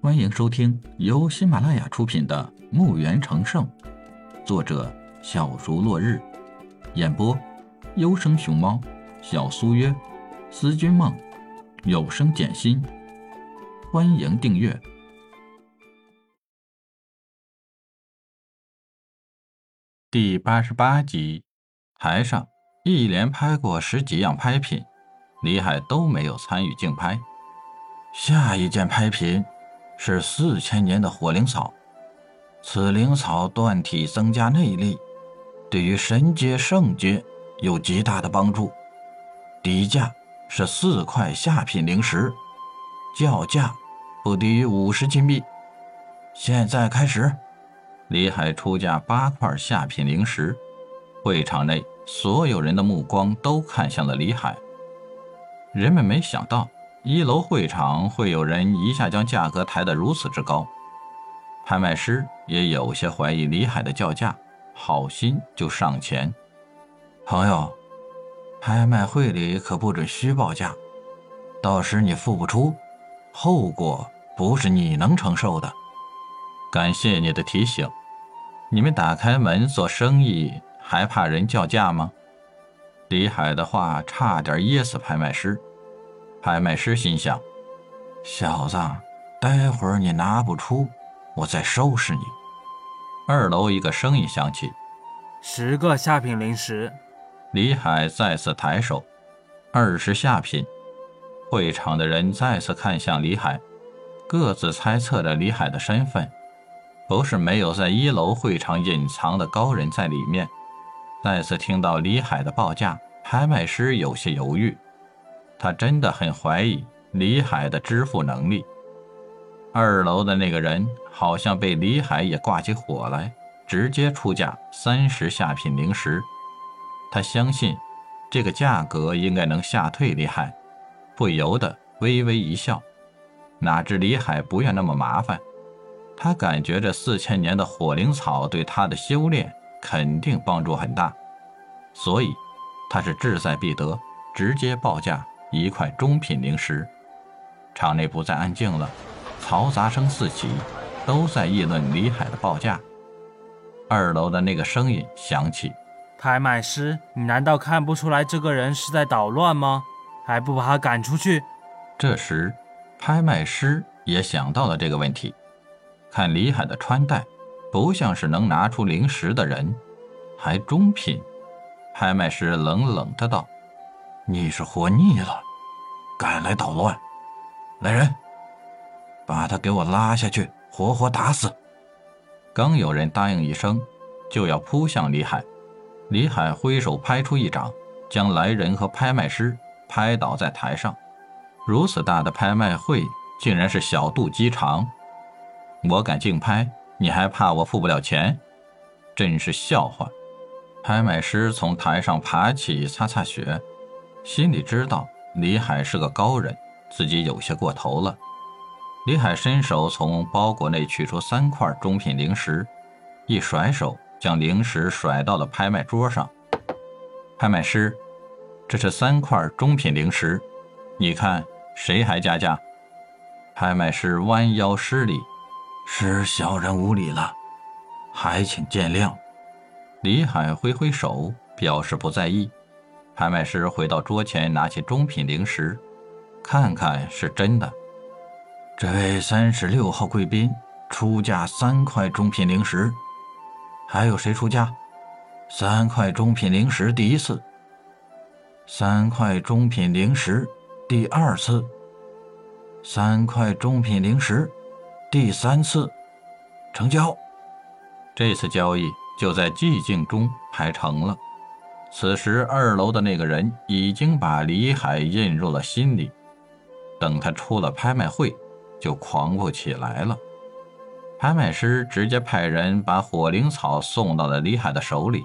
欢迎收听由喜马拉雅出品的《墓园成圣》，作者小竹落日，演播优生熊猫、小苏约、思君梦、有声简心。欢迎订阅第八十八集。台上一连拍过十几样拍品，李海都没有参与竞拍。下一件拍品是四千年的火灵草，此灵草断体增加内力，对于神阶、圣阶有极大的帮助。底价是四块下品灵石，叫价不低于五十金币。现在开始，李海出价八块下品灵石。会场内所有人的目光都看向了李海。人们没想到一楼会场会有人一下将价格抬得如此之高。拍卖师也有些怀疑李海的叫价，好心就上前：“朋友，拍卖会里可不准虚报价，到时你付不出，后果不是你能承受的。”感谢你的提醒。你们打开门做生意。还怕人叫价吗？李海的话差点噎死拍卖师。拍卖师心想：小子，待会儿你拿不出，我再收拾你。二楼一个声音响起：“十个下品灵石。”李海再次抬手：“二十下品。”会场的人再次看向李海，各自猜测着李海的身份。不是没有在一楼会场隐藏的高人在里面。再次听到李海的报价，拍卖师有些犹豫。他真的很怀疑李海的支付能力。二楼的那个人好像被李海也挂起火来，直接出价三十下品灵石。他相信这个价格应该能吓退李海，不由得微微一笑。哪知李海不愿那么麻烦，他感觉这四千年的火灵草对他的修炼。肯定帮助很大，所以他是志在必得，直接报价一块中品灵石。场内不再安静了，嘈杂声四起，都在议论李海的报价。二楼的那个声音响起：“拍卖师，你难道看不出来这个人是在捣乱吗？还不把他赶出去？”这时，拍卖师也想到了这个问题，看李海的穿戴。不像是能拿出灵石的人，还中品。拍卖师冷冷的道：“你是活腻了，敢来捣乱？来人，把他给我拉下去，活活打死！”刚有人答应一声，就要扑向李海。李海挥手拍出一掌，将来人和拍卖师拍倒在台上。如此大的拍卖会，竟然是小肚鸡肠！我敢竞拍！你还怕我付不了钱？真是笑话！拍卖师从台上爬起，擦擦血，心里知道李海是个高人，自己有些过头了。李海伸手从包裹内取出三块中品灵石，一甩手将灵石甩到了拍卖桌上。拍卖师，这是三块中品灵石，你看谁还加价？拍卖师弯腰施礼。是小人无礼了，还请见谅。李海挥挥手，表示不在意。拍卖师回到桌前，拿起中品灵石，看看是真的。这位三十六号贵宾出价三块中品灵石，还有谁出价？三块中品灵石第一次，三块中品灵石第二次，三块中品灵石。第三次成交，这次交易就在寂静中排成了。此时，二楼的那个人已经把李海印入了心里。等他出了拍卖会，就狂不起来了。拍卖师直接派人把火灵草送到了李海的手里。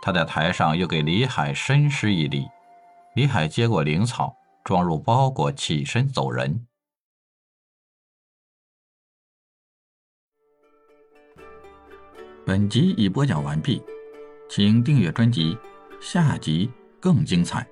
他在台上又给李海深施一礼。李海接过灵草，装入包裹，起身走人。本集已播讲完毕，请订阅专辑，下集更精彩。